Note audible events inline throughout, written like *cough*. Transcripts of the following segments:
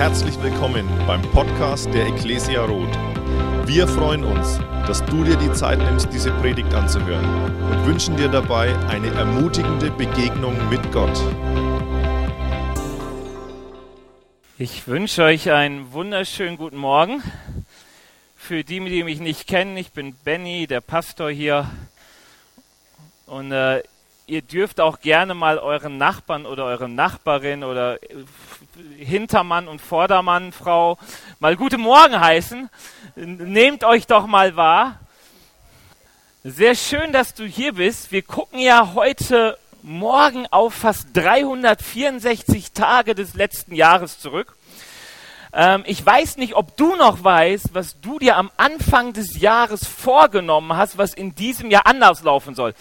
Herzlich willkommen beim Podcast der Ecclesia Roth. Wir freuen uns, dass du dir die Zeit nimmst, diese Predigt anzuhören und wünschen dir dabei eine ermutigende Begegnung mit Gott. Ich wünsche euch einen wunderschönen guten Morgen. Für die, die mich nicht kennen, ich bin Benny, der Pastor hier. Und äh, ihr dürft auch gerne mal euren Nachbarn oder eure Nachbarin oder Hintermann und Vordermann, Frau, mal guten Morgen heißen. Nehmt euch doch mal wahr. Sehr schön, dass du hier bist. Wir gucken ja heute Morgen auf fast 364 Tage des letzten Jahres zurück. Ähm, ich weiß nicht, ob du noch weißt, was du dir am Anfang des Jahres vorgenommen hast, was in diesem Jahr anders laufen soll.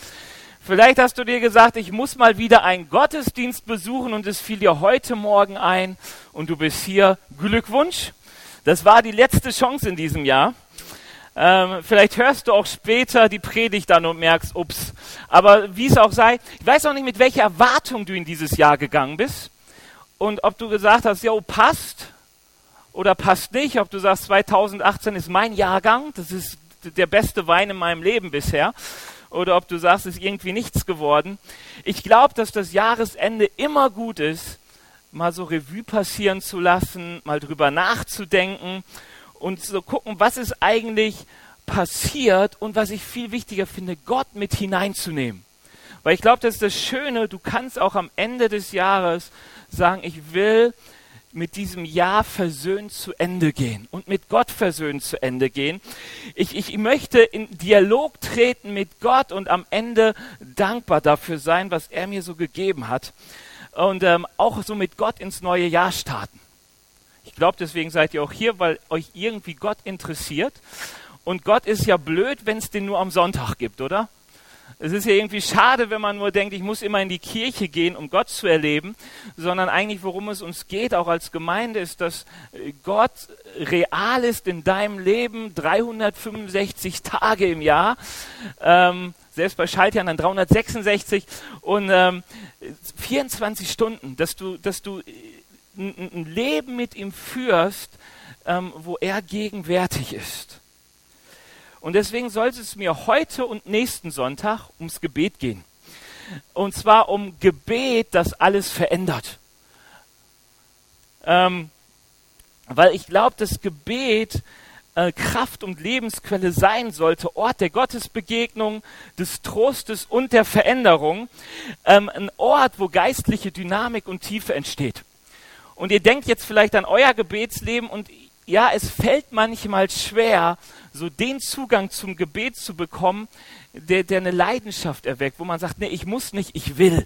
Vielleicht hast du dir gesagt, ich muss mal wieder einen Gottesdienst besuchen und es fiel dir heute Morgen ein und du bist hier. Glückwunsch. Das war die letzte Chance in diesem Jahr. Ähm, vielleicht hörst du auch später die Predigt dann und merkst, ups. Aber wie es auch sei, ich weiß auch nicht, mit welcher Erwartung du in dieses Jahr gegangen bist und ob du gesagt hast, ja, passt oder passt nicht, ob du sagst, 2018 ist mein Jahrgang, das ist der beste Wein in meinem Leben bisher oder ob du sagst, es ist irgendwie nichts geworden. Ich glaube, dass das Jahresende immer gut ist, mal so Revue passieren zu lassen, mal drüber nachzudenken und so gucken, was ist eigentlich passiert und was ich viel wichtiger finde, Gott mit hineinzunehmen. Weil ich glaube, das ist das Schöne, du kannst auch am Ende des Jahres sagen, ich will mit diesem Jahr versöhnt zu Ende gehen und mit Gott versöhnt zu Ende gehen. Ich, ich möchte in Dialog treten mit Gott und am Ende dankbar dafür sein, was er mir so gegeben hat. Und ähm, auch so mit Gott ins neue Jahr starten. Ich glaube, deswegen seid ihr auch hier, weil euch irgendwie Gott interessiert. Und Gott ist ja blöd, wenn es den nur am Sonntag gibt, oder? Es ist ja irgendwie schade, wenn man nur denkt, ich muss immer in die Kirche gehen, um Gott zu erleben, sondern eigentlich, worum es uns geht, auch als Gemeinde, ist, dass äh, Gott real ist in deinem Leben 365 Tage im Jahr. Ähm, selbst bei Schaltjahren dann 366 und ähm, 24 Stunden, dass du, dass du ein, ein Leben mit ihm führst, ähm, wo er gegenwärtig ist. Und deswegen sollte es mir heute und nächsten Sonntag ums Gebet gehen. Und zwar um Gebet, das alles verändert. Ähm, weil ich glaube, dass Gebet äh, Kraft und Lebensquelle sein sollte, Ort der Gottesbegegnung, des Trostes und der Veränderung, ähm, ein Ort, wo geistliche Dynamik und Tiefe entsteht. Und ihr denkt jetzt vielleicht an euer Gebetsleben und ja, es fällt manchmal schwer, so den Zugang zum Gebet zu bekommen, der, der eine Leidenschaft erweckt, wo man sagt, nee, ich muss nicht, ich will.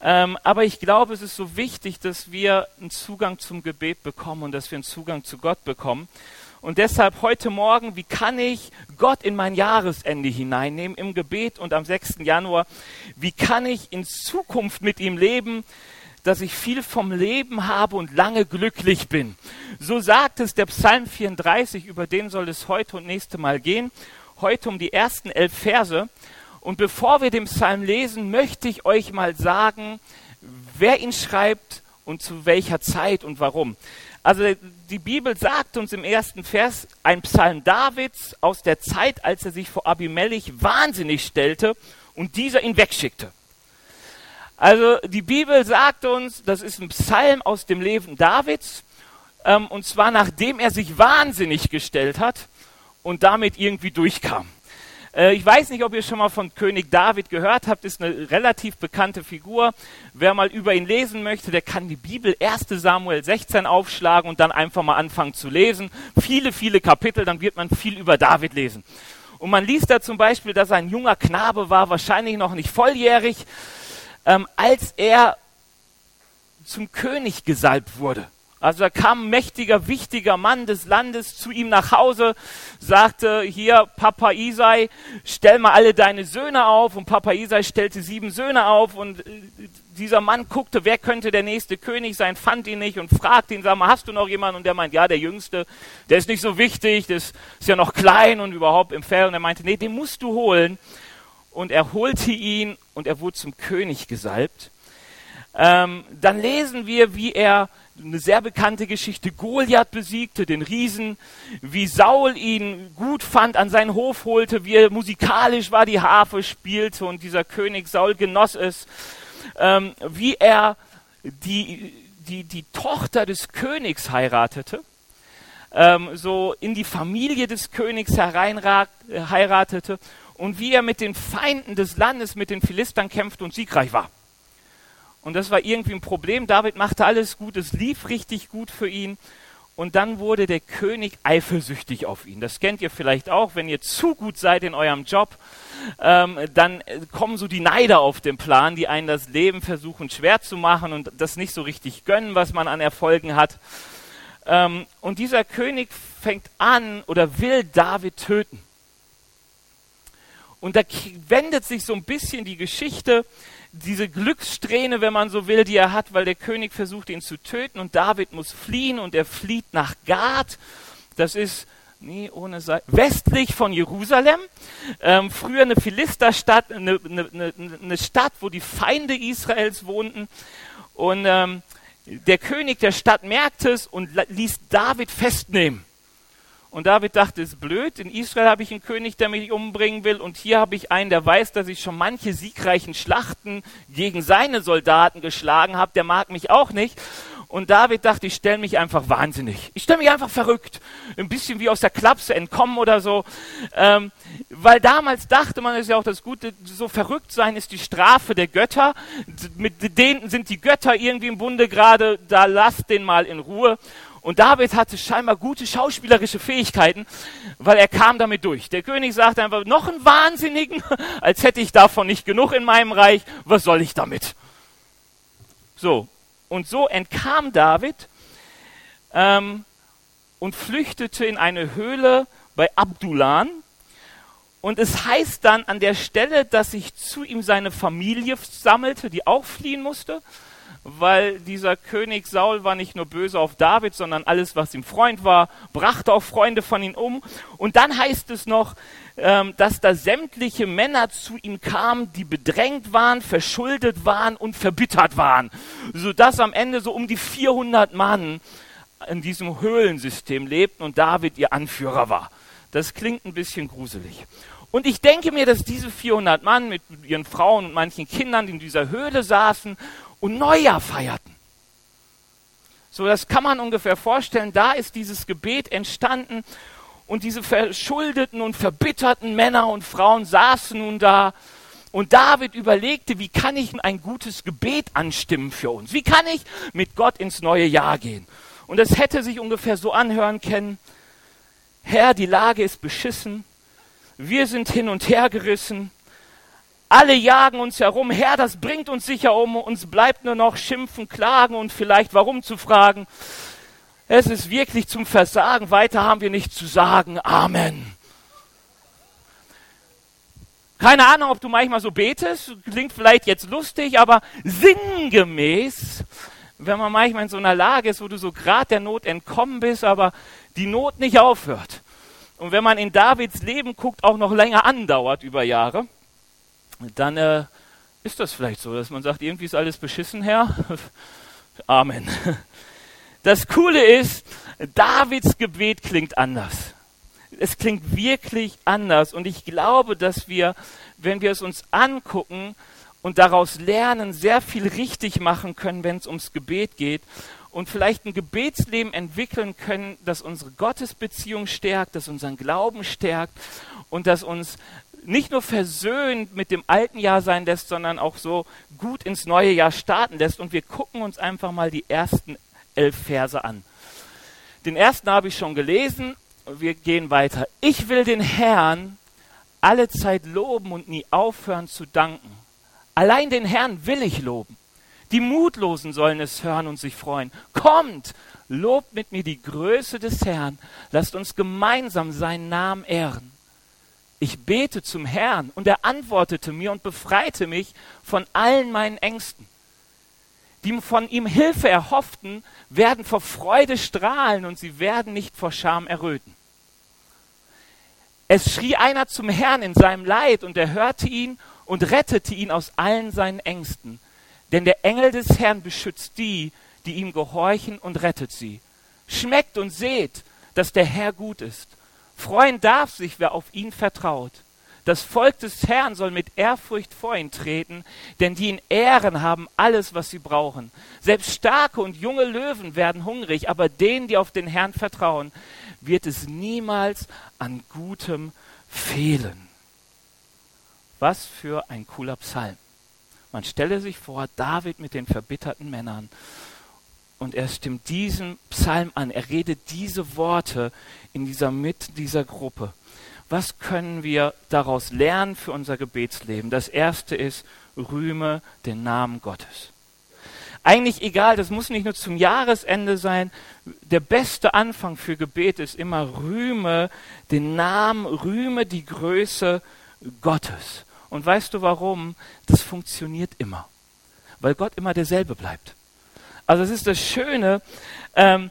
Ähm, aber ich glaube, es ist so wichtig, dass wir einen Zugang zum Gebet bekommen und dass wir einen Zugang zu Gott bekommen. Und deshalb heute Morgen, wie kann ich Gott in mein Jahresende hineinnehmen im Gebet und am 6. Januar? Wie kann ich in Zukunft mit ihm leben? Dass ich viel vom Leben habe und lange glücklich bin. So sagt es der Psalm 34, über den soll es heute und nächste Mal gehen. Heute um die ersten elf Verse. Und bevor wir den Psalm lesen, möchte ich euch mal sagen, wer ihn schreibt und zu welcher Zeit und warum. Also die Bibel sagt uns im ersten Vers ein Psalm Davids aus der Zeit, als er sich vor Abimelech wahnsinnig stellte und dieser ihn wegschickte. Also die Bibel sagt uns, das ist ein Psalm aus dem Leben Davids, ähm, und zwar nachdem er sich wahnsinnig gestellt hat und damit irgendwie durchkam. Äh, ich weiß nicht, ob ihr schon mal von König David gehört habt, ist eine relativ bekannte Figur. Wer mal über ihn lesen möchte, der kann die Bibel 1 Samuel 16 aufschlagen und dann einfach mal anfangen zu lesen. Viele, viele Kapitel, dann wird man viel über David lesen. Und man liest da zum Beispiel, dass er ein junger Knabe war, wahrscheinlich noch nicht volljährig, ähm, als er zum König gesalbt wurde. Also da kam ein mächtiger, wichtiger Mann des Landes zu ihm nach Hause, sagte, hier, Papa Isai, stell mal alle deine Söhne auf. Und Papa Isai stellte sieben Söhne auf und äh, dieser Mann guckte, wer könnte der nächste König sein, fand ihn nicht und fragte ihn, sag mal, hast du noch jemanden? Und der meint, ja, der Jüngste, der ist nicht so wichtig, das ist ja noch klein und überhaupt im Fell. Und er meinte, nee, den musst du holen. Und er holte ihn und er wurde zum König gesalbt. Ähm, dann lesen wir, wie er eine sehr bekannte Geschichte, Goliath besiegte, den Riesen, wie Saul ihn gut fand, an seinen Hof holte, wie er musikalisch war, die Harfe spielte und dieser König Saul genoss es, ähm, wie er die, die, die Tochter des Königs heiratete, ähm, so in die Familie des Königs hereinragt, heiratete und wie er mit den Feinden des Landes, mit den Philistern kämpfte und siegreich war. Und das war irgendwie ein Problem. David machte alles gut, es lief richtig gut für ihn. Und dann wurde der König eifersüchtig auf ihn. Das kennt ihr vielleicht auch, wenn ihr zu gut seid in eurem Job, ähm, dann kommen so die Neider auf den Plan, die einen das Leben versuchen schwer zu machen und das nicht so richtig gönnen, was man an Erfolgen hat. Ähm, und dieser König fängt an oder will David töten. Und da wendet sich so ein bisschen die Geschichte diese Glückssträhne, wenn man so will, die er hat, weil der König versucht, ihn zu töten und David muss fliehen und er flieht nach Gad. Das ist nee, ohne Seite, westlich von Jerusalem. Ähm, früher eine Philisterstadt, eine, eine, eine, Stadt, wo die Feinde Israels wohnten. Und ähm, der König der Stadt merkte es und ließ David festnehmen. Und David dachte, es ist blöd, in Israel habe ich einen König, der mich umbringen will, und hier habe ich einen, der weiß, dass ich schon manche siegreichen Schlachten gegen seine Soldaten geschlagen habe, der mag mich auch nicht. Und David dachte, ich stelle mich einfach wahnsinnig. Ich stelle mich einfach verrückt. Ein bisschen wie aus der Klapse entkommen oder so. Ähm, weil damals dachte man, das ist ja auch das Gute, so verrückt sein ist die Strafe der Götter. Mit denen sind die Götter irgendwie im Bunde gerade, da lasst den mal in Ruhe. Und David hatte scheinbar gute schauspielerische Fähigkeiten, weil er kam damit durch. Der König sagte einfach, noch einen Wahnsinnigen, *laughs* als hätte ich davon nicht genug in meinem Reich, was soll ich damit? So, und so entkam David ähm, und flüchtete in eine Höhle bei Abdullan. Und es heißt dann an der Stelle, dass sich zu ihm seine Familie sammelte, die auch fliehen musste weil dieser König Saul war nicht nur böse auf David, sondern alles, was ihm Freund war, brachte auch Freunde von ihm um. Und dann heißt es noch, ähm, dass da sämtliche Männer zu ihm kamen, die bedrängt waren, verschuldet waren und verbittert waren, sodass am Ende so um die 400 Mann in diesem Höhlensystem lebten und David ihr Anführer war. Das klingt ein bisschen gruselig. Und ich denke mir, dass diese 400 Mann mit ihren Frauen und manchen Kindern in dieser Höhle saßen und Neujahr feierten. So, das kann man ungefähr vorstellen. Da ist dieses Gebet entstanden und diese verschuldeten und verbitterten Männer und Frauen saßen nun da. Und David überlegte, wie kann ich ein gutes Gebet anstimmen für uns? Wie kann ich mit Gott ins neue Jahr gehen? Und es hätte sich ungefähr so anhören können, Herr, die Lage ist beschissen, wir sind hin und her gerissen, alle jagen uns herum. Herr, das bringt uns sicher um. Uns bleibt nur noch schimpfen, klagen und vielleicht warum zu fragen. Es ist wirklich zum Versagen. Weiter haben wir nichts zu sagen. Amen. Keine Ahnung, ob du manchmal so betest. Klingt vielleicht jetzt lustig, aber sinngemäß, wenn man manchmal in so einer Lage ist, wo du so gerade der Not entkommen bist, aber die Not nicht aufhört. Und wenn man in Davids Leben guckt, auch noch länger andauert über Jahre dann äh, ist das vielleicht so, dass man sagt, irgendwie ist alles beschissen, Herr. *laughs* Amen. Das Coole ist, Davids Gebet klingt anders. Es klingt wirklich anders. Und ich glaube, dass wir, wenn wir es uns angucken und daraus lernen, sehr viel richtig machen können, wenn es ums Gebet geht. Und vielleicht ein Gebetsleben entwickeln können, das unsere Gottesbeziehung stärkt, das unseren Glauben stärkt und das uns nicht nur versöhnt mit dem alten Jahr sein lässt, sondern auch so gut ins neue Jahr starten lässt. Und wir gucken uns einfach mal die ersten elf Verse an. Den ersten habe ich schon gelesen. Wir gehen weiter. Ich will den Herrn alle Zeit loben und nie aufhören zu danken. Allein den Herrn will ich loben. Die Mutlosen sollen es hören und sich freuen. Kommt, lobt mit mir die Größe des Herrn. Lasst uns gemeinsam seinen Namen ehren ich bete zum Herrn und er antwortete mir und befreite mich von allen meinen Ängsten. Die von ihm Hilfe erhofften, werden vor Freude strahlen und sie werden nicht vor Scham erröten. Es schrie einer zum Herrn in seinem Leid und er hörte ihn und rettete ihn aus allen seinen Ängsten. Denn der Engel des Herrn beschützt die, die ihm gehorchen und rettet sie. Schmeckt und seht, dass der Herr gut ist. Freuen darf sich, wer auf ihn vertraut. Das Volk des Herrn soll mit Ehrfurcht vor ihn treten, denn die ihn ehren haben alles, was sie brauchen. Selbst starke und junge Löwen werden hungrig, aber denen, die auf den Herrn vertrauen, wird es niemals an Gutem fehlen. Was für ein cooler Psalm. Man stelle sich vor, David mit den verbitterten Männern. Und er stimmt diesen Psalm an. Er redet diese Worte in dieser mit dieser Gruppe. Was können wir daraus lernen für unser Gebetsleben? Das erste ist, rühme den Namen Gottes. Eigentlich egal, das muss nicht nur zum Jahresende sein. Der beste Anfang für Gebet ist immer rühme den Namen, rühme die Größe Gottes. Und weißt du warum? Das funktioniert immer. Weil Gott immer derselbe bleibt. Also es ist das Schöne, ähm,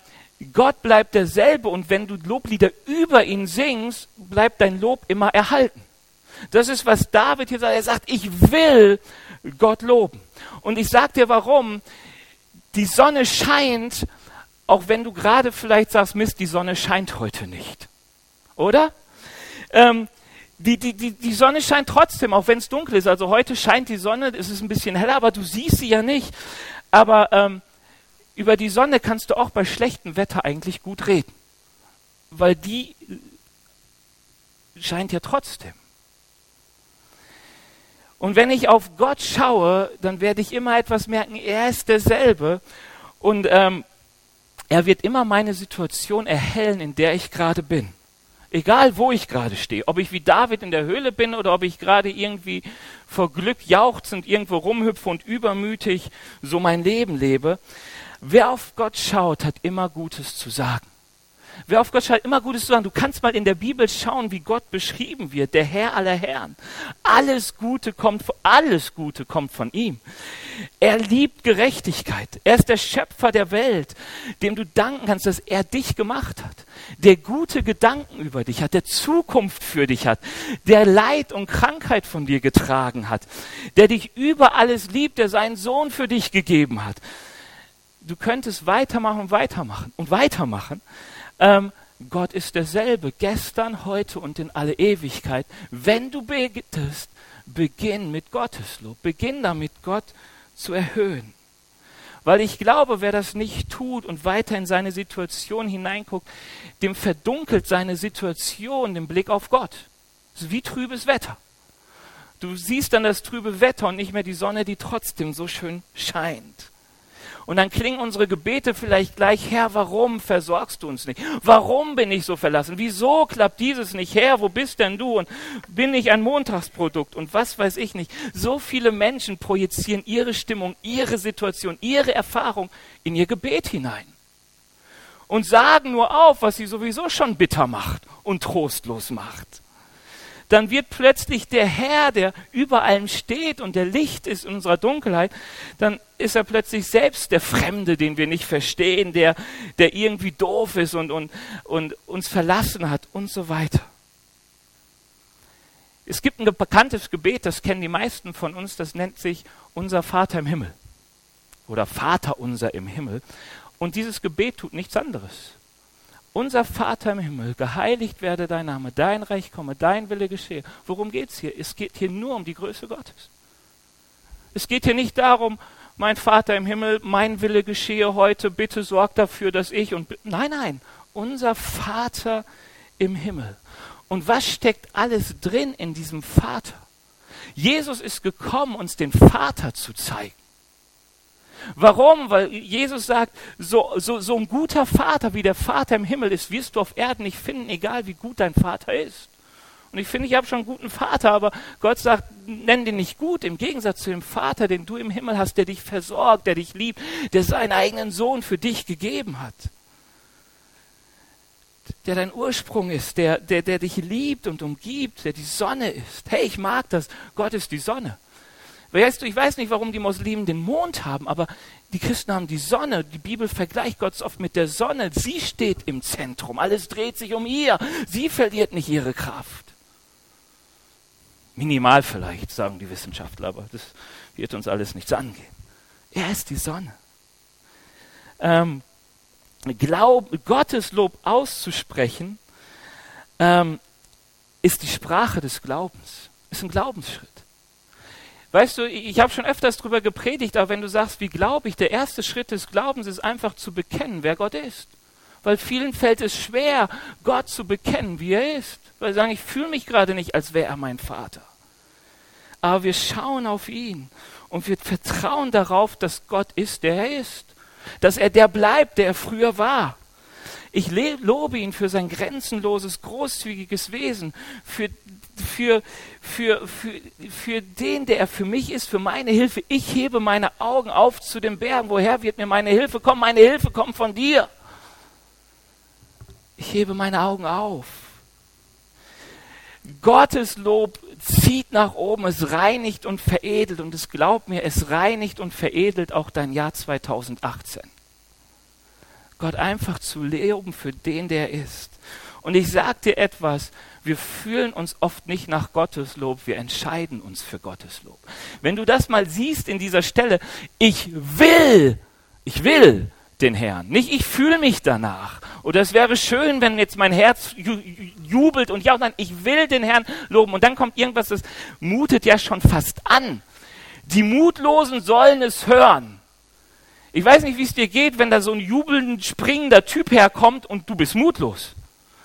Gott bleibt derselbe und wenn du Loblieder über ihn singst, bleibt dein Lob immer erhalten. Das ist, was David hier sagt. Er sagt, ich will Gott loben. Und ich sag dir warum. Die Sonne scheint, auch wenn du gerade vielleicht sagst, Mist, die Sonne scheint heute nicht. Oder? Ähm, die, die, die, die Sonne scheint trotzdem, auch wenn es dunkel ist. Also heute scheint die Sonne, es ist ein bisschen heller, aber du siehst sie ja nicht. Aber ähm, über die Sonne kannst du auch bei schlechtem Wetter eigentlich gut reden, weil die scheint ja trotzdem. Und wenn ich auf Gott schaue, dann werde ich immer etwas merken, er ist derselbe und ähm, er wird immer meine Situation erhellen, in der ich gerade bin. Egal, wo ich gerade stehe, ob ich wie David in der Höhle bin oder ob ich gerade irgendwie vor Glück jauchzend irgendwo rumhüpfe und übermütig so mein Leben lebe. Wer auf Gott schaut, hat immer Gutes zu sagen. Wer auf Gott schaut, immer Gutes zu sagen. Du kannst mal in der Bibel schauen, wie Gott beschrieben wird, der Herr aller Herren. Alles Gute kommt, alles Gute kommt von ihm. Er liebt Gerechtigkeit. Er ist der Schöpfer der Welt, dem du danken kannst, dass er dich gemacht hat. Der gute Gedanken über dich hat, der Zukunft für dich hat, der Leid und Krankheit von dir getragen hat, der dich über alles liebt, der seinen Sohn für dich gegeben hat du könntest weitermachen weitermachen und weitermachen. Ähm, Gott ist derselbe, gestern, heute und in alle Ewigkeit. Wenn du betest, beginn mit Gotteslob. Beginn damit, Gott zu erhöhen. Weil ich glaube, wer das nicht tut und weiter in seine Situation hineinguckt, dem verdunkelt seine Situation den Blick auf Gott. Das ist wie trübes Wetter. Du siehst dann das trübe Wetter und nicht mehr die Sonne, die trotzdem so schön scheint. Und dann klingen unsere Gebete vielleicht gleich, Herr, warum versorgst du uns nicht? Warum bin ich so verlassen? Wieso klappt dieses nicht? Herr, wo bist denn du? Und bin ich ein Montagsprodukt? Und was weiß ich nicht. So viele Menschen projizieren ihre Stimmung, ihre Situation, ihre Erfahrung in ihr Gebet hinein. Und sagen nur auf, was sie sowieso schon bitter macht und trostlos macht dann wird plötzlich der Herr, der über allem steht und der Licht ist in unserer Dunkelheit, dann ist er plötzlich selbst der Fremde, den wir nicht verstehen, der, der irgendwie doof ist und, und, und uns verlassen hat und so weiter. Es gibt ein bekanntes Gebet, das kennen die meisten von uns, das nennt sich unser Vater im Himmel oder Vater unser im Himmel. Und dieses Gebet tut nichts anderes. Unser Vater im Himmel, geheiligt werde dein Name, dein Reich komme, dein Wille geschehe. Worum geht es hier? Es geht hier nur um die Größe Gottes. Es geht hier nicht darum, mein Vater im Himmel, mein Wille geschehe heute, bitte sorg dafür, dass ich und nein, nein, unser Vater im Himmel. Und was steckt alles drin in diesem Vater? Jesus ist gekommen, uns den Vater zu zeigen. Warum? Weil Jesus sagt, so, so, so ein guter Vater wie der Vater im Himmel ist, wirst du auf Erden nicht finden, egal wie gut dein Vater ist. Und ich finde, ich habe schon einen guten Vater, aber Gott sagt, nenn den nicht gut, im Gegensatz zu dem Vater, den du im Himmel hast, der dich versorgt, der dich liebt, der seinen eigenen Sohn für dich gegeben hat. Der dein Ursprung ist, der, der, der dich liebt und umgibt, der die Sonne ist. Hey, ich mag das. Gott ist die Sonne. Weißt du, ich weiß nicht, warum die Muslimen den Mond haben, aber die Christen haben die Sonne. Die Bibel vergleicht Gott oft mit der Sonne. Sie steht im Zentrum. Alles dreht sich um ihr. Sie verliert nicht ihre Kraft. Minimal vielleicht, sagen die Wissenschaftler, aber das wird uns alles nichts angehen. Er ist die Sonne. Ähm, Glaub, Gottes Lob auszusprechen, ähm, ist die Sprache des Glaubens, ist ein Glaubensschritt. Weißt du, ich habe schon öfters darüber gepredigt, aber wenn du sagst, wie glaube ich, der erste Schritt des Glaubens ist einfach zu bekennen, wer Gott ist. Weil vielen fällt es schwer, Gott zu bekennen, wie er ist. Weil sie sagen, ich fühle mich gerade nicht, als wäre er mein Vater. Aber wir schauen auf ihn und wir vertrauen darauf, dass Gott ist, der er ist. Dass er der bleibt, der er früher war. Ich lobe ihn für sein grenzenloses, großzügiges Wesen, für, für, für, für, für den, der er für mich ist, für meine Hilfe. Ich hebe meine Augen auf zu den Bergen. Woher wird mir meine Hilfe kommen? Meine Hilfe kommt von dir. Ich hebe meine Augen auf. Gottes Lob zieht nach oben, es reinigt und veredelt. Und es glaubt mir, es reinigt und veredelt auch dein Jahr 2018. Gott einfach zu loben für den, der ist. Und ich sage dir etwas, wir fühlen uns oft nicht nach Gottes Lob, wir entscheiden uns für Gottes Lob. Wenn du das mal siehst in dieser Stelle, ich will, ich will den Herrn, nicht ich fühle mich danach. Oder es wäre schön, wenn jetzt mein Herz jubelt und ja, nein, ich will den Herrn loben. Und dann kommt irgendwas, das mutet ja schon fast an. Die Mutlosen sollen es hören. Ich weiß nicht, wie es dir geht, wenn da so ein jubelnd springender Typ herkommt und du bist mutlos.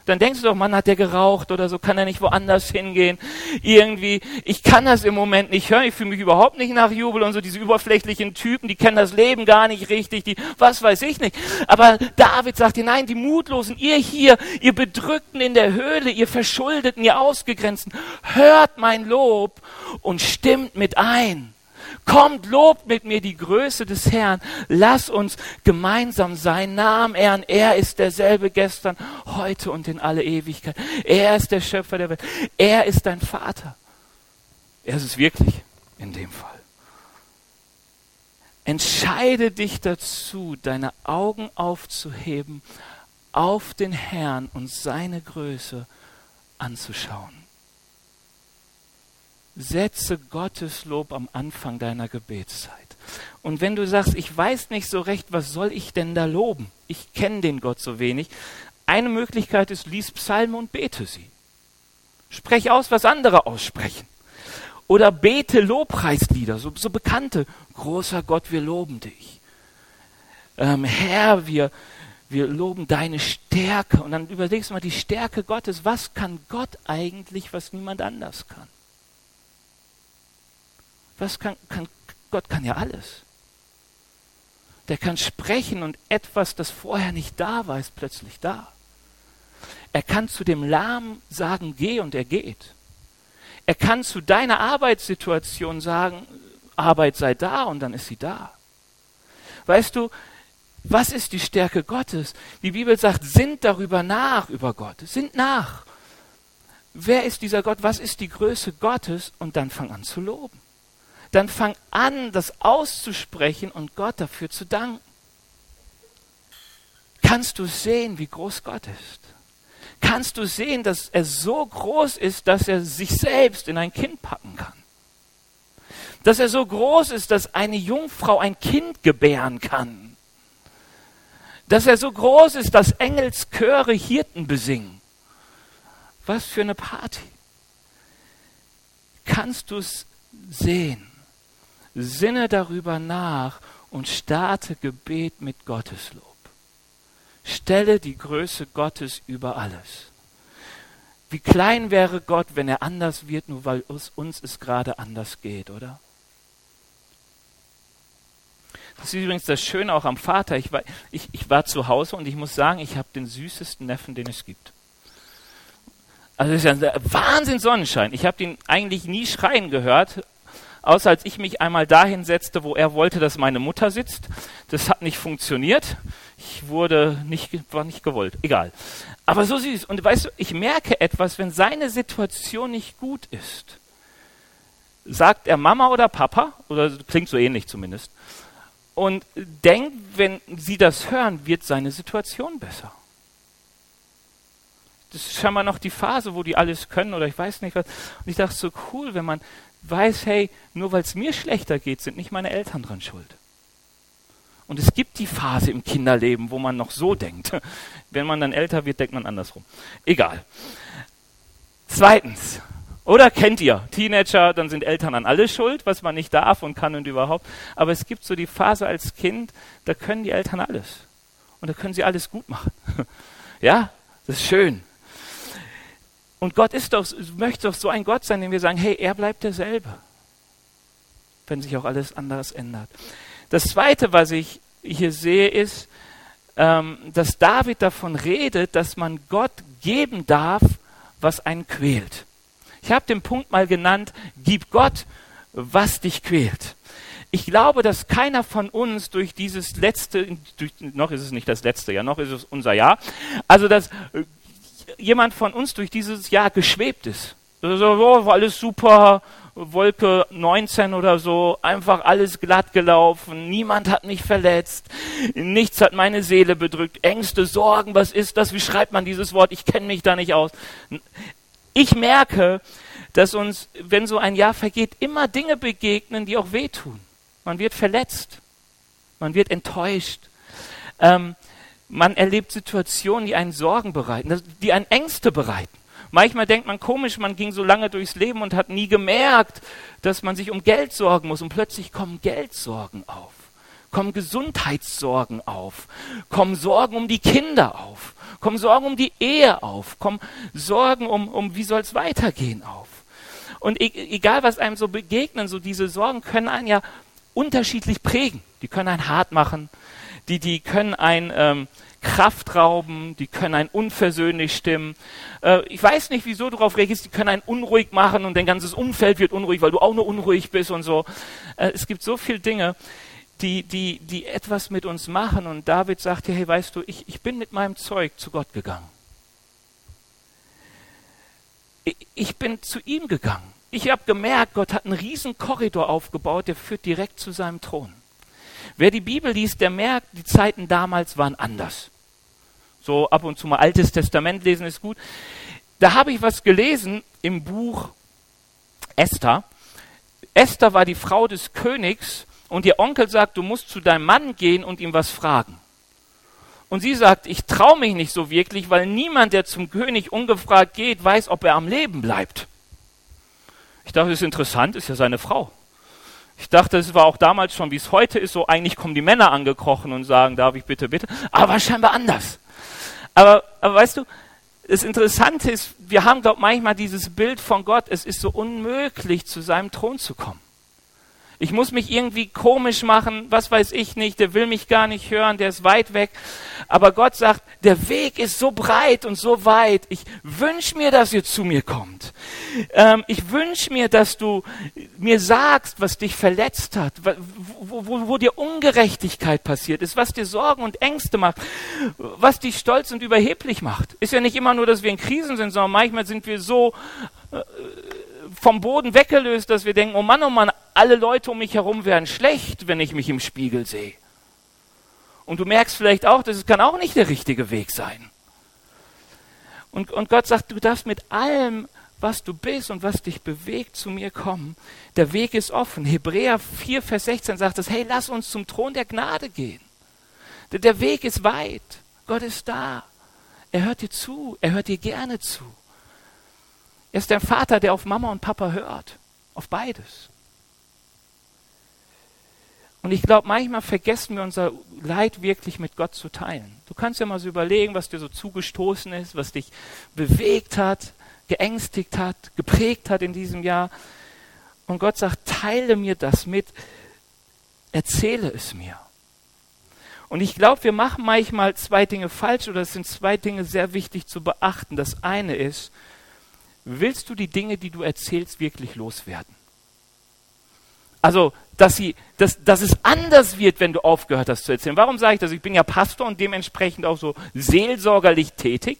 Dann denkst du doch, Mann, hat der geraucht oder so, kann er nicht woanders hingehen? Irgendwie, ich kann das im Moment nicht hören, ich fühle mich überhaupt nicht nach Jubel und so, diese überflächlichen Typen, die kennen das Leben gar nicht richtig, die, was weiß ich nicht. Aber David sagt dir, nein, die Mutlosen, ihr hier, ihr Bedrückten in der Höhle, ihr Verschuldeten, ihr Ausgegrenzten, hört mein Lob und stimmt mit ein. Kommt, lobt mit mir die Größe des Herrn. Lass uns gemeinsam sein Namen ehren. Er ist derselbe gestern, heute und in alle Ewigkeit. Er ist der Schöpfer der Welt. Er ist dein Vater. Er ist es wirklich in dem Fall. Entscheide dich dazu, deine Augen aufzuheben auf den Herrn und seine Größe anzuschauen. Setze Gottes Lob am Anfang deiner Gebetszeit. Und wenn du sagst, ich weiß nicht so recht, was soll ich denn da loben? Ich kenne den Gott so wenig. Eine Möglichkeit ist, lies Psalme und bete sie. Sprech aus, was andere aussprechen. Oder bete Lobpreislieder, so, so bekannte. Großer Gott, wir loben dich. Ähm, Herr, wir, wir loben deine Stärke. Und dann überlegst du mal die Stärke Gottes. Was kann Gott eigentlich, was niemand anders kann? Was kann, kann, Gott kann ja alles. Der kann sprechen und etwas, das vorher nicht da war, ist plötzlich da. Er kann zu dem Lahmen sagen, geh und er geht. Er kann zu deiner Arbeitssituation sagen, Arbeit sei da und dann ist sie da. Weißt du, was ist die Stärke Gottes? Die Bibel sagt, sind darüber nach über Gott. Sind nach. Wer ist dieser Gott? Was ist die Größe Gottes? Und dann fang an zu loben dann fang an, das auszusprechen und Gott dafür zu danken. Kannst du sehen, wie groß Gott ist? Kannst du sehen, dass er so groß ist, dass er sich selbst in ein Kind packen kann? Dass er so groß ist, dass eine Jungfrau ein Kind gebären kann? Dass er so groß ist, dass Engelschöre Hirten besingen? Was für eine Party! Kannst du es sehen? Sinne darüber nach und starte Gebet mit Gotteslob. Stelle die Größe Gottes über alles. Wie klein wäre Gott, wenn er anders wird, nur weil es uns es gerade anders geht, oder? Das ist übrigens das Schöne auch am Vater. Ich war, ich, ich war zu Hause und ich muss sagen, ich habe den süßesten Neffen, den es gibt. Also das ist ja ein Wahnsinn Sonnenschein. Ich habe ihn eigentlich nie schreien gehört, außer als ich mich einmal dahin setzte, wo er wollte, dass meine Mutter sitzt. Das hat nicht funktioniert. Ich wurde nicht, war nicht gewollt. Egal. Aber so süß. Und weißt du, ich merke etwas, wenn seine Situation nicht gut ist. Sagt er Mama oder Papa? Oder klingt so ähnlich zumindest. Und denkt, wenn sie das hören, wird seine Situation besser. Das ist scheinbar noch die Phase, wo die alles können oder ich weiß nicht was. Und ich dachte so cool, wenn man weiß, hey, nur weil es mir schlechter geht, sind nicht meine Eltern dran schuld. Und es gibt die Phase im Kinderleben, wo man noch so denkt. *laughs* Wenn man dann älter wird, denkt man andersrum. Egal. Zweitens, oder kennt ihr Teenager, dann sind Eltern an alles schuld, was man nicht darf und kann und überhaupt. Aber es gibt so die Phase als Kind, da können die Eltern alles. Und da können sie alles gut machen. *laughs* ja, das ist schön. Und Gott ist doch, möchte doch so ein Gott sein, dem wir sagen, hey, er bleibt derselbe. Wenn sich auch alles anders ändert. Das zweite, was ich hier sehe, ist, ähm, dass David davon redet, dass man Gott geben darf, was einen quält. Ich habe den Punkt mal genannt, gib Gott, was dich quält. Ich glaube, dass keiner von uns durch dieses letzte, durch, noch ist es nicht das letzte Jahr, noch ist es unser Jahr, also dass jemand von uns durch dieses Jahr geschwebt ist. So, oh, alles super, Wolke 19 oder so, einfach alles glatt gelaufen, niemand hat mich verletzt, nichts hat meine Seele bedrückt, Ängste, Sorgen, was ist das, wie schreibt man dieses Wort, ich kenne mich da nicht aus. Ich merke, dass uns, wenn so ein Jahr vergeht, immer Dinge begegnen, die auch wehtun. Man wird verletzt, man wird enttäuscht. Ähm, man erlebt Situationen, die einen Sorgen bereiten, die einen Ängste bereiten. Manchmal denkt man komisch, man ging so lange durchs Leben und hat nie gemerkt, dass man sich um Geld sorgen muss. Und plötzlich kommen Geldsorgen auf, kommen Gesundheitssorgen auf, kommen Sorgen um die Kinder auf, kommen Sorgen um die Ehe auf, kommen Sorgen um, um wie soll es weitergehen auf. Und e egal, was einem so begegnen, so diese Sorgen können einen ja unterschiedlich prägen. Die können einen hart machen, die, die können einen ähm, Kraft rauben, die können einen unversöhnlich stimmen. Äh, ich weiß nicht, wieso du darauf reagierst, die können einen unruhig machen und dein ganzes Umfeld wird unruhig, weil du auch nur unruhig bist und so. Äh, es gibt so viele Dinge, die, die, die etwas mit uns machen und David sagte, hey, weißt du, ich, ich bin mit meinem Zeug zu Gott gegangen. Ich, ich bin zu ihm gegangen. Ich habe gemerkt, Gott hat einen riesen Korridor aufgebaut, der führt direkt zu seinem Thron. Wer die Bibel liest, der merkt, die Zeiten damals waren anders. So ab und zu mal Altes Testament lesen ist gut. Da habe ich was gelesen im Buch Esther. Esther war die Frau des Königs und ihr Onkel sagt, du musst zu deinem Mann gehen und ihm was fragen. Und sie sagt, ich traue mich nicht so wirklich, weil niemand, der zum König ungefragt geht, weiß, ob er am Leben bleibt. Ich dachte, das ist interessant, ist ja seine Frau. Ich dachte, es war auch damals schon, wie es heute ist, so eigentlich kommen die Männer angekrochen und sagen, darf ich bitte, bitte. Aber scheinbar anders. Aber, aber weißt du, das Interessante ist, wir haben, glaube manchmal dieses Bild von Gott, es ist so unmöglich, zu seinem Thron zu kommen. Ich muss mich irgendwie komisch machen, was weiß ich nicht, der will mich gar nicht hören, der ist weit weg. Aber Gott sagt, der Weg ist so breit und so weit. Ich wünsche mir, dass ihr zu mir kommt. Ähm, ich wünsche mir, dass du mir sagst, was dich verletzt hat, wo, wo, wo dir Ungerechtigkeit passiert ist, was dir Sorgen und Ängste macht, was dich stolz und überheblich macht. Ist ja nicht immer nur, dass wir in Krisen sind, sondern manchmal sind wir so äh, vom Boden weggelöst, dass wir denken, oh Mann, oh Mann, alle Leute um mich herum werden schlecht, wenn ich mich im Spiegel sehe. Und du merkst vielleicht auch, das kann auch nicht der richtige Weg sein. Und, und Gott sagt, du darfst mit allem, was du bist und was dich bewegt, zu mir kommen. Der Weg ist offen. Hebräer 4, Vers 16 sagt es, hey, lass uns zum Thron der Gnade gehen. Der, der Weg ist weit. Gott ist da. Er hört dir zu. Er hört dir gerne zu. Er ist der Vater, der auf Mama und Papa hört. Auf beides. Und ich glaube, manchmal vergessen wir unser Leid wirklich mit Gott zu teilen. Du kannst ja mal so überlegen, was dir so zugestoßen ist, was dich bewegt hat, geängstigt hat, geprägt hat in diesem Jahr. Und Gott sagt, teile mir das mit, erzähle es mir. Und ich glaube, wir machen manchmal zwei Dinge falsch oder es sind zwei Dinge sehr wichtig zu beachten. Das eine ist, willst du die Dinge, die du erzählst, wirklich loswerden? Also, dass, sie, dass, dass es anders wird, wenn du aufgehört hast zu erzählen. Warum sage ich das? Ich bin ja Pastor und dementsprechend auch so seelsorgerlich tätig.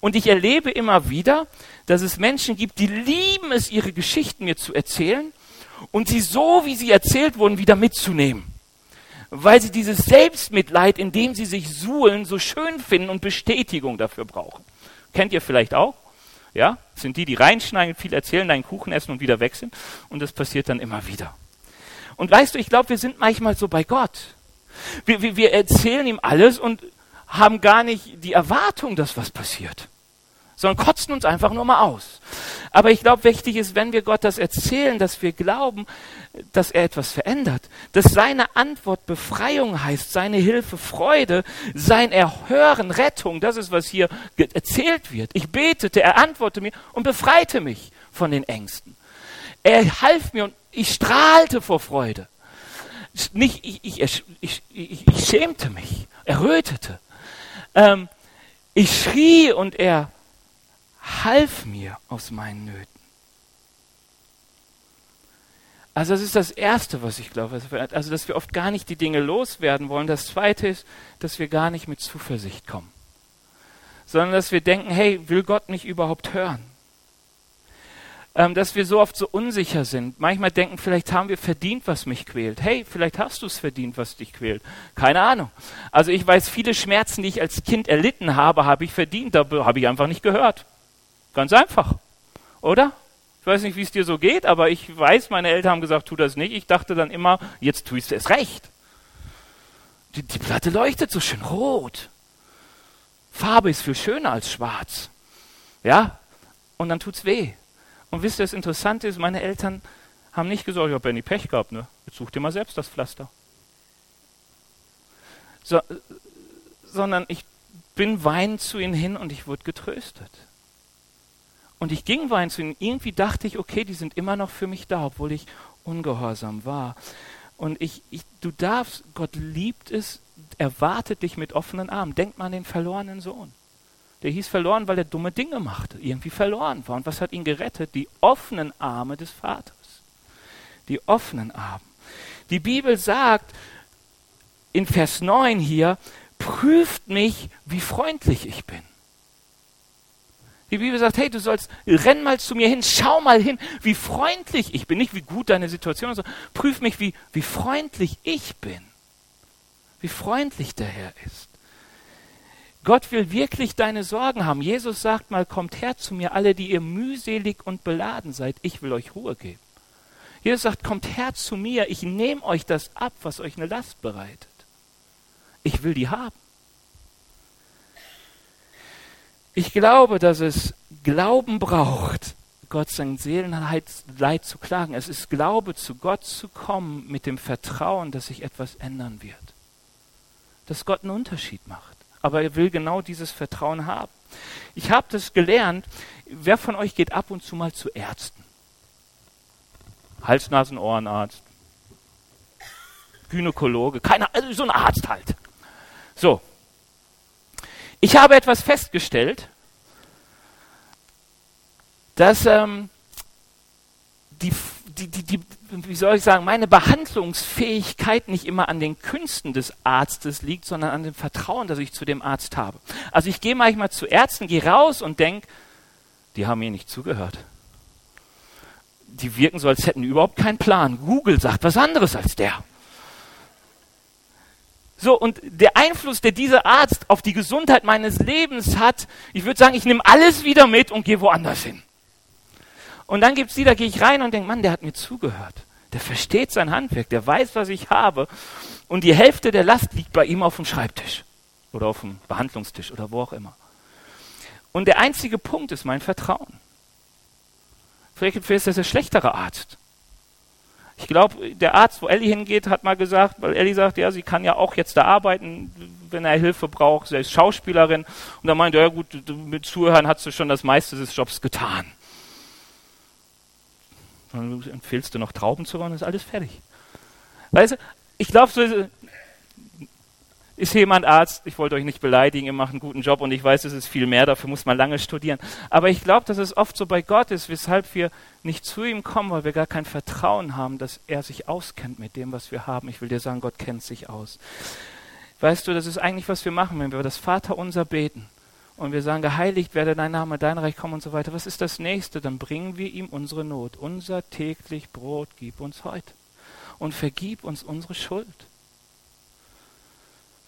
Und ich erlebe immer wieder, dass es Menschen gibt, die lieben es, ihre Geschichten mir zu erzählen und sie so, wie sie erzählt wurden, wieder mitzunehmen. Weil sie dieses Selbstmitleid, in dem sie sich suhlen, so schön finden und Bestätigung dafür brauchen. Kennt ihr vielleicht auch? Ja? Das sind die, die reinschneiden, viel erzählen, deinen Kuchen essen und wieder sind. Und das passiert dann immer wieder. Und weißt du, ich glaube, wir sind manchmal so bei Gott. Wir, wir, wir erzählen ihm alles und haben gar nicht die Erwartung, dass was passiert, sondern kotzen uns einfach nur mal aus. Aber ich glaube, wichtig ist, wenn wir Gott das erzählen, dass wir glauben, dass er etwas verändert, dass seine Antwort Befreiung heißt, seine Hilfe Freude, sein Erhören Rettung, das ist, was hier erzählt wird. Ich betete, er antwortete mir und befreite mich von den Ängsten. Er half mir und ich strahlte vor Freude. Nicht, ich, ich, ich, ich schämte mich, errötete. Ähm, ich schrie und er half mir aus meinen Nöten. Also das ist das Erste, was ich glaube. Also dass wir oft gar nicht die Dinge loswerden wollen. Das Zweite ist, dass wir gar nicht mit Zuversicht kommen. Sondern dass wir denken, hey, will Gott mich überhaupt hören? Ähm, dass wir so oft so unsicher sind. Manchmal denken, vielleicht haben wir verdient, was mich quält. Hey, vielleicht hast du es verdient, was dich quält. Keine Ahnung. Also ich weiß, viele Schmerzen, die ich als Kind erlitten habe, habe ich verdient. Da habe ich einfach nicht gehört. Ganz einfach. Oder? Ich weiß nicht, wie es dir so geht, aber ich weiß, meine Eltern haben gesagt, tu das nicht. Ich dachte dann immer, jetzt tust du es recht. Die, die Platte leuchtet so schön rot. Farbe ist viel schöner als schwarz. Ja? Und dann tut's weh. Und wisst ihr, das Interessante ist, meine Eltern haben nicht gesagt, ich habe Benny Pech gehabt, ne? Jetzt such dir mal selbst das Pflaster. So, sondern ich bin weinend zu ihnen hin und ich wurde getröstet. Und ich ging weinend zu ihnen. Irgendwie dachte ich, okay, die sind immer noch für mich da, obwohl ich ungehorsam war. Und ich, ich, du darfst, Gott liebt es, erwartet dich mit offenen Armen. Denk mal an den verlorenen Sohn. Der hieß verloren, weil er dumme Dinge machte, irgendwie verloren war. Und was hat ihn gerettet? Die offenen Arme des Vaters. Die offenen Arme. Die Bibel sagt in Vers 9 hier, prüft mich, wie freundlich ich bin. Die Bibel sagt, hey, du sollst, renn mal zu mir hin, schau mal hin, wie freundlich ich bin. Nicht wie gut deine Situation ist, sondern prüf mich, wie, wie freundlich ich bin. Wie freundlich der Herr ist. Gott will wirklich deine Sorgen haben. Jesus sagt mal, kommt her zu mir, alle, die ihr mühselig und beladen seid. Ich will euch Ruhe geben. Jesus sagt, kommt her zu mir, ich nehme euch das ab, was euch eine Last bereitet. Ich will die haben. Ich glaube, dass es Glauben braucht, Gott sein Seelenleid zu klagen. Es ist Glaube, zu Gott zu kommen mit dem Vertrauen, dass sich etwas ändern wird. Dass Gott einen Unterschied macht aber er will genau dieses Vertrauen haben. Ich habe das gelernt. Wer von euch geht ab und zu mal zu Ärzten? Hals, Nasen, Ohrenarzt, Gynäkologe, keiner, also so ein Arzt halt. So. Ich habe etwas festgestellt, dass ähm, die, die, die, die, wie soll ich sagen, meine Behandlungsfähigkeit nicht immer an den Künsten des Arztes liegt, sondern an dem Vertrauen, das ich zu dem Arzt habe. Also ich gehe manchmal zu Ärzten, gehe raus und denke, die haben mir nicht zugehört. Die wirken so, als hätten die überhaupt keinen Plan. Google sagt was anderes als der. So, und der Einfluss, der dieser Arzt auf die Gesundheit meines Lebens hat, ich würde sagen, ich nehme alles wieder mit und gehe woanders hin. Und dann gibt es die, da gehe ich rein und denke, Mann, der hat mir zugehört. Der versteht sein Handwerk, der weiß, was ich habe. Und die Hälfte der Last liegt bei ihm auf dem Schreibtisch oder auf dem Behandlungstisch oder wo auch immer. Und der einzige Punkt ist mein Vertrauen. Vielleicht ist das der schlechtere Arzt. Ich glaube, der Arzt, wo Ellie hingeht, hat mal gesagt, weil Ellie sagt, ja, sie kann ja auch jetzt da arbeiten, wenn er Hilfe braucht. Sie ist Schauspielerin. Und er, ja gut, mit Zuhören hast du schon das meiste des Jobs getan. Dann empfiehlst du noch Trauben zu bauen, ist alles fertig. Weißt du, ich glaube, so ist, ist jemand Arzt, ich wollte euch nicht beleidigen, ihr macht einen guten Job und ich weiß, es ist viel mehr, dafür muss man lange studieren. Aber ich glaube, dass es oft so bei Gott ist, weshalb wir nicht zu ihm kommen, weil wir gar kein Vertrauen haben, dass er sich auskennt mit dem, was wir haben. Ich will dir sagen, Gott kennt sich aus. Weißt du, das ist eigentlich, was wir machen, wenn wir das Vaterunser beten und wir sagen, geheiligt werde dein Name, dein Reich kommen und so weiter. Was ist das nächste? Dann bringen wir ihm unsere Not. Unser täglich Brot gib uns heute. Und vergib uns unsere Schuld.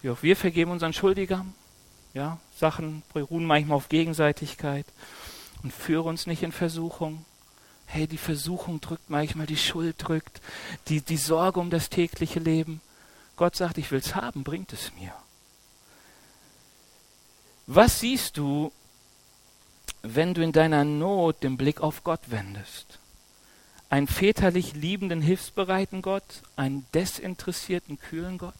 Wie auch wir vergeben unseren Schuldigern. Ja, Sachen beruhen manchmal auf Gegenseitigkeit. Und führe uns nicht in Versuchung. Hey, die Versuchung drückt manchmal, die Schuld drückt, die, die Sorge um das tägliche Leben. Gott sagt, ich will es haben, bringt es mir. Was siehst du, wenn du in deiner Not den Blick auf Gott wendest? Einen väterlich liebenden, hilfsbereiten Gott, einen desinteressierten, kühlen Gott?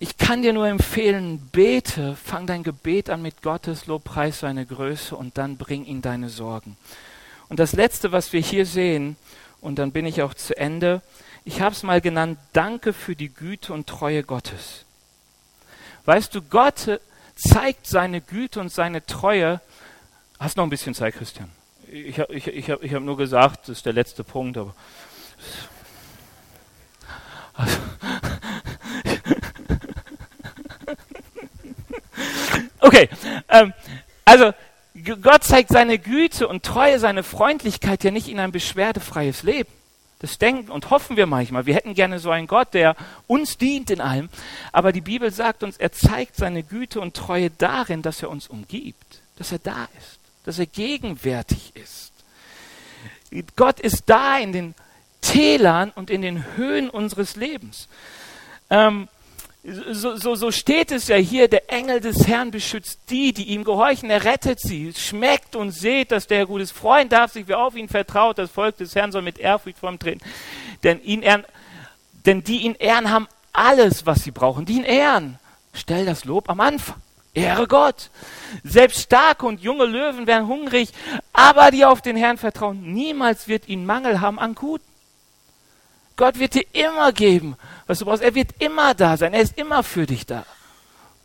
Ich kann dir nur empfehlen, bete, fang dein Gebet an mit Gottes Lobpreis, seine Größe und dann bring ihn deine Sorgen. Und das Letzte, was wir hier sehen, und dann bin ich auch zu Ende, ich habe es mal genannt, danke für die Güte und Treue Gottes. Weißt du, Gott zeigt seine Güte und seine Treue. Hast noch ein bisschen Zeit, Christian? Ich habe ich, ich ich hab nur gesagt, das ist der letzte Punkt, aber. Also, *laughs* okay, ähm, also Gott zeigt seine Güte und Treue, seine Freundlichkeit ja nicht in ein beschwerdefreies Leben. Das denken und hoffen wir manchmal. Wir hätten gerne so einen Gott, der uns dient in allem. Aber die Bibel sagt uns, er zeigt seine Güte und Treue darin, dass er uns umgibt, dass er da ist, dass er gegenwärtig ist. Gott ist da in den Tälern und in den Höhen unseres Lebens. Ähm, so, so, so steht es ja hier, der Engel des Herrn beschützt die, die ihm gehorchen, er rettet sie. Schmeckt und seht, dass der gutes Freund darf sich, wer auf ihn vertraut, das Volk des Herrn soll mit Ehrfurcht vor ihm treten. Denn, ihn ehren, denn die ihn ehren, haben alles, was sie brauchen. Die ihn ehren. Stell das Lob am Anfang. Ehre Gott. Selbst starke und junge Löwen werden hungrig, aber die auf den Herrn vertrauen, niemals wird ihnen Mangel haben an Guten. Gott wird dir immer geben, was du brauchst. Er wird immer da sein. Er ist immer für dich da.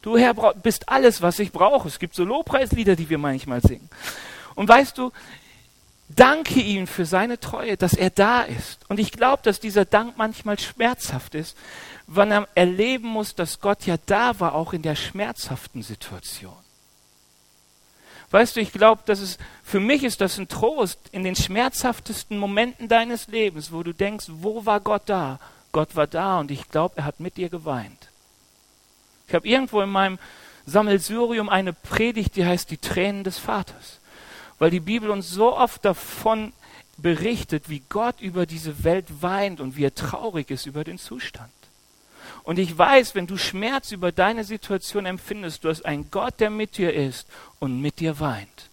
Du Herr bist alles, was ich brauche. Es gibt so Lobpreislieder, die wir manchmal singen. Und weißt du, danke ihm für seine Treue, dass er da ist. Und ich glaube, dass dieser Dank manchmal schmerzhaft ist, wenn er erleben muss, dass Gott ja da war, auch in der schmerzhaften Situation. Weißt du, ich glaube, dass es für mich ist das ein Trost in den schmerzhaftesten Momenten deines Lebens, wo du denkst, wo war Gott da? Gott war da und ich glaube, er hat mit dir geweint. Ich habe irgendwo in meinem Sammelsurium eine Predigt, die heißt die Tränen des Vaters, weil die Bibel uns so oft davon berichtet, wie Gott über diese Welt weint und wie er traurig ist über den Zustand. Und ich weiß, wenn du Schmerz über deine Situation empfindest, du hast einen Gott, der mit dir ist und mit dir weint.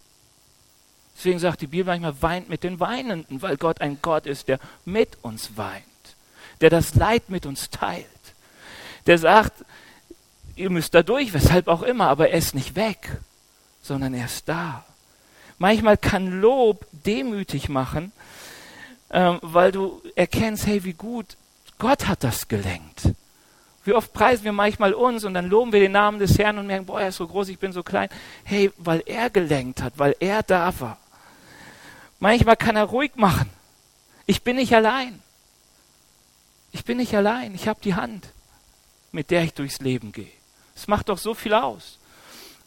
Deswegen sagt die Bibel manchmal, weint mit den Weinenden, weil Gott ein Gott ist, der mit uns weint, der das Leid mit uns teilt, der sagt, ihr müsst da durch, weshalb auch immer, aber er ist nicht weg, sondern er ist da. Manchmal kann Lob demütig machen, ähm, weil du erkennst, hey, wie gut Gott hat das gelenkt. Wie oft preisen wir manchmal uns und dann loben wir den Namen des Herrn und merken, boah, er ist so groß, ich bin so klein. Hey, weil er gelenkt hat, weil er da war. Manchmal kann er ruhig machen. Ich bin nicht allein. Ich bin nicht allein. Ich habe die Hand, mit der ich durchs Leben gehe. Es macht doch so viel aus.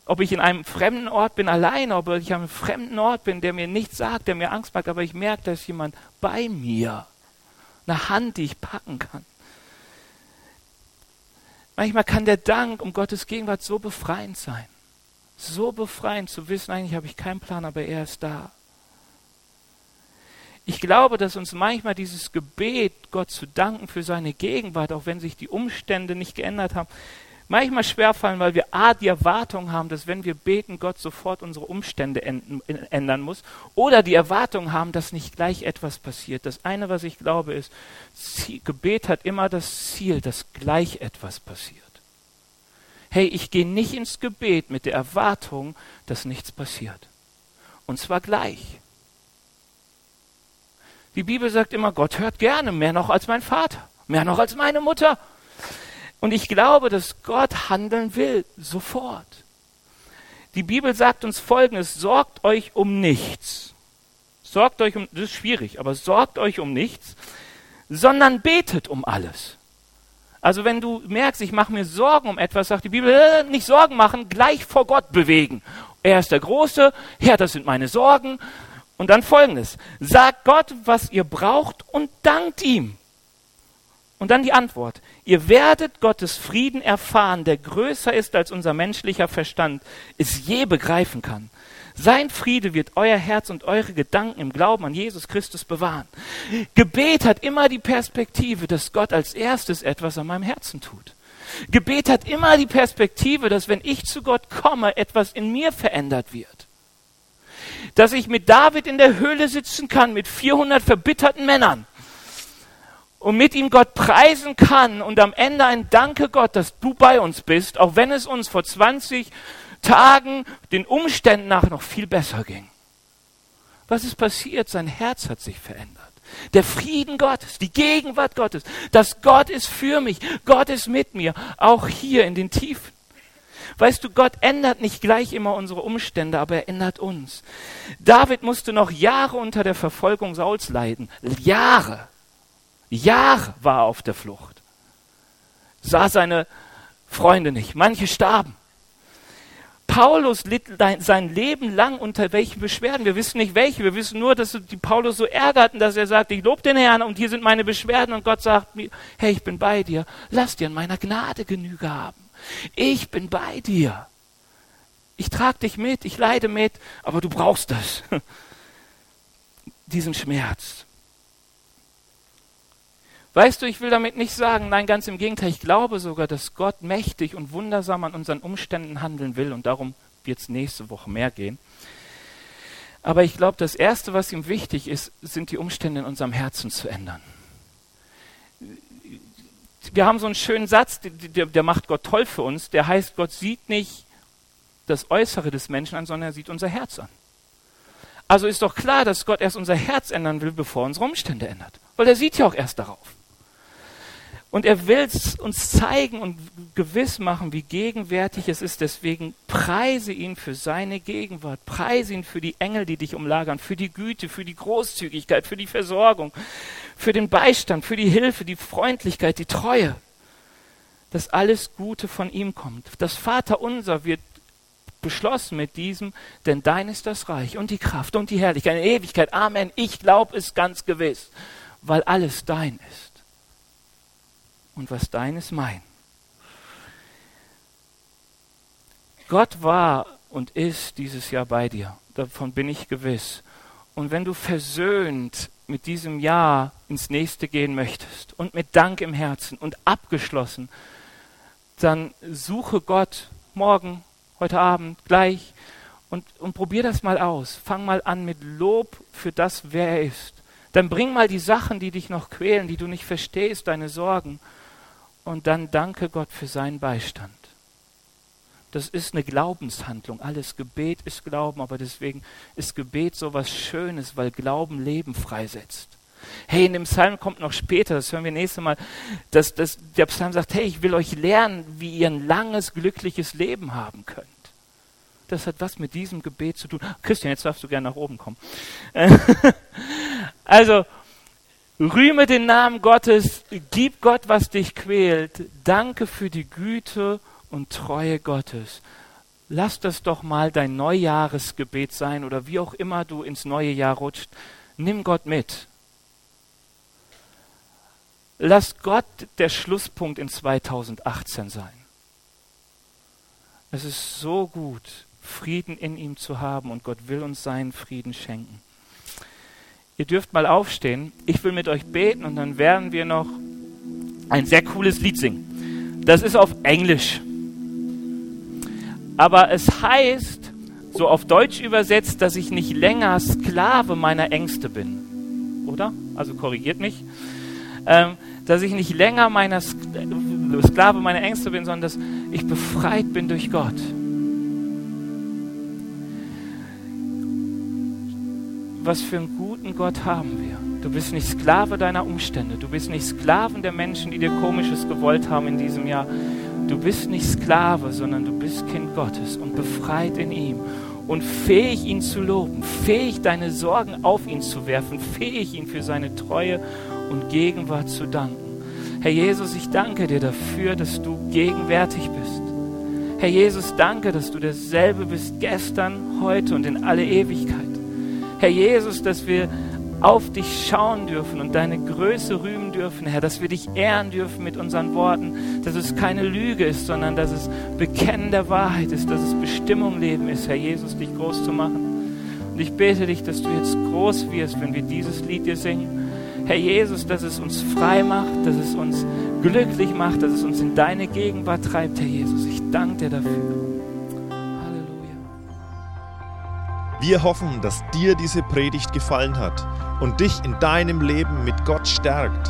Ob ich in einem fremden Ort bin, allein, ob ich an einem fremden Ort bin, der mir nichts sagt, der mir Angst macht, aber ich merke, da ist jemand bei mir. Eine Hand, die ich packen kann. Manchmal kann der Dank um Gottes Gegenwart so befreiend sein. So befreiend zu wissen, eigentlich habe ich keinen Plan, aber er ist da. Ich glaube, dass uns manchmal dieses Gebet, Gott zu danken für seine Gegenwart, auch wenn sich die Umstände nicht geändert haben, manchmal schwerfallen, weil wir A, die Erwartung haben, dass wenn wir beten, Gott sofort unsere Umstände ändern muss, oder die Erwartung haben, dass nicht gleich etwas passiert. Das eine, was ich glaube, ist, Gebet hat immer das Ziel, dass gleich etwas passiert. Hey, ich gehe nicht ins Gebet mit der Erwartung, dass nichts passiert. Und zwar gleich. Die Bibel sagt immer, Gott hört gerne, mehr noch als mein Vater, mehr noch als meine Mutter. Und ich glaube, dass Gott handeln will, sofort. Die Bibel sagt uns Folgendes, sorgt euch um nichts. Sorgt euch um, das ist schwierig, aber sorgt euch um nichts, sondern betet um alles. Also wenn du merkst, ich mache mir Sorgen um etwas, sagt die Bibel, äh, nicht Sorgen machen, gleich vor Gott bewegen. Er ist der Große, Herr, das sind meine Sorgen. Und dann folgendes, sagt Gott, was ihr braucht und dankt ihm. Und dann die Antwort. Ihr werdet Gottes Frieden erfahren, der größer ist, als unser menschlicher Verstand es je begreifen kann. Sein Friede wird euer Herz und eure Gedanken im Glauben an Jesus Christus bewahren. Gebet hat immer die Perspektive, dass Gott als erstes etwas an meinem Herzen tut. Gebet hat immer die Perspektive, dass wenn ich zu Gott komme, etwas in mir verändert wird. Dass ich mit David in der Höhle sitzen kann, mit 400 verbitterten Männern und mit ihm Gott preisen kann und am Ende ein Danke Gott, dass du bei uns bist, auch wenn es uns vor 20, Tagen den Umständen nach noch viel besser ging. Was ist passiert? Sein Herz hat sich verändert. Der Frieden Gottes, die Gegenwart Gottes, dass Gott ist für mich, Gott ist mit mir, auch hier in den Tiefen. Weißt du, Gott ändert nicht gleich immer unsere Umstände, aber er ändert uns. David musste noch Jahre unter der Verfolgung Sauls leiden. Jahre. Jahre war er auf der Flucht. Sah seine Freunde nicht. Manche starben. Paulus litt sein Leben lang unter welchen Beschwerden. Wir wissen nicht welche. Wir wissen nur, dass die Paulus so ärgerten, dass er sagt, ich lobe den Herrn und hier sind meine Beschwerden und Gott sagt mir, hey, ich bin bei dir. Lass dir an meiner Gnade Genüge haben. Ich bin bei dir. Ich trage dich mit, ich leide mit, aber du brauchst das. *laughs* Diesen Schmerz. Weißt du, ich will damit nicht sagen, nein, ganz im Gegenteil, ich glaube sogar, dass Gott mächtig und wundersam an unseren Umständen handeln will und darum wird es nächste Woche mehr gehen. Aber ich glaube, das Erste, was ihm wichtig ist, sind die Umstände in unserem Herzen zu ändern. Wir haben so einen schönen Satz, der, der macht Gott toll für uns, der heißt, Gott sieht nicht das Äußere des Menschen an, sondern er sieht unser Herz an. Also ist doch klar, dass Gott erst unser Herz ändern will, bevor er unsere Umstände ändert. Weil er sieht ja auch erst darauf. Und er will uns zeigen und gewiss machen, wie gegenwärtig es ist. Deswegen preise ihn für seine Gegenwart. Preise ihn für die Engel, die dich umlagern, für die Güte, für die Großzügigkeit, für die Versorgung, für den Beistand, für die Hilfe, die Freundlichkeit, die Treue. Dass alles Gute von ihm kommt. Das Vaterunser wird beschlossen mit diesem, denn dein ist das Reich und die Kraft und die Herrlichkeit in Ewigkeit. Amen. Ich glaube es ganz gewiss, weil alles dein ist und was dein ist mein. Gott war und ist dieses Jahr bei dir. Davon bin ich gewiss. Und wenn du versöhnt mit diesem Jahr ins nächste gehen möchtest und mit Dank im Herzen und abgeschlossen, dann suche Gott morgen, heute Abend, gleich und, und probier das mal aus. Fang mal an mit Lob für das, wer er ist. Dann bring mal die Sachen, die dich noch quälen, die du nicht verstehst, deine Sorgen und dann danke Gott für seinen Beistand. Das ist eine Glaubenshandlung. Alles Gebet ist Glauben, aber deswegen ist Gebet so was Schönes, weil Glauben Leben freisetzt. Hey, in dem Psalm kommt noch später, das hören wir nächstes Mal, dass, dass der Psalm sagt, hey, ich will euch lernen, wie ihr ein langes, glückliches Leben haben könnt. Das hat was mit diesem Gebet zu tun. Christian, jetzt darfst du gerne nach oben kommen. *laughs* also, Rühme den Namen Gottes, gib Gott, was dich quält. Danke für die Güte und Treue Gottes. Lass das doch mal dein Neujahresgebet sein oder wie auch immer du ins neue Jahr rutscht. Nimm Gott mit. Lass Gott der Schlusspunkt in 2018 sein. Es ist so gut, Frieden in ihm zu haben und Gott will uns seinen Frieden schenken. Ihr dürft mal aufstehen. Ich will mit euch beten und dann werden wir noch ein sehr cooles Lied singen. Das ist auf Englisch. Aber es heißt, so auf Deutsch übersetzt, dass ich nicht länger Sklave meiner Ängste bin. Oder? Also korrigiert mich. Ähm, dass ich nicht länger meiner Sklave meiner Ängste bin, sondern dass ich befreit bin durch Gott. was für einen guten Gott haben wir. Du bist nicht Sklave deiner Umstände. Du bist nicht Sklaven der Menschen, die dir Komisches gewollt haben in diesem Jahr. Du bist nicht Sklave, sondern du bist Kind Gottes und befreit in ihm und fähig, ihn zu loben, fähig, deine Sorgen auf ihn zu werfen, fähig, ihn für seine Treue und Gegenwart zu danken. Herr Jesus, ich danke dir dafür, dass du gegenwärtig bist. Herr Jesus, danke, dass du derselbe bist gestern, heute und in alle Ewigkeit. Herr Jesus, dass wir auf dich schauen dürfen und deine Größe rühmen dürfen, Herr, dass wir dich ehren dürfen mit unseren Worten, dass es keine Lüge ist, sondern dass es Bekennen der Wahrheit ist, dass es Bestimmung Leben ist, Herr Jesus, dich groß zu machen. Und ich bete dich, dass du jetzt groß wirst, wenn wir dieses Lied dir singen. Herr Jesus, dass es uns frei macht, dass es uns glücklich macht, dass es uns in deine Gegenwart treibt, Herr Jesus. Ich danke dir dafür. Wir hoffen, dass dir diese Predigt gefallen hat und dich in deinem Leben mit Gott stärkt.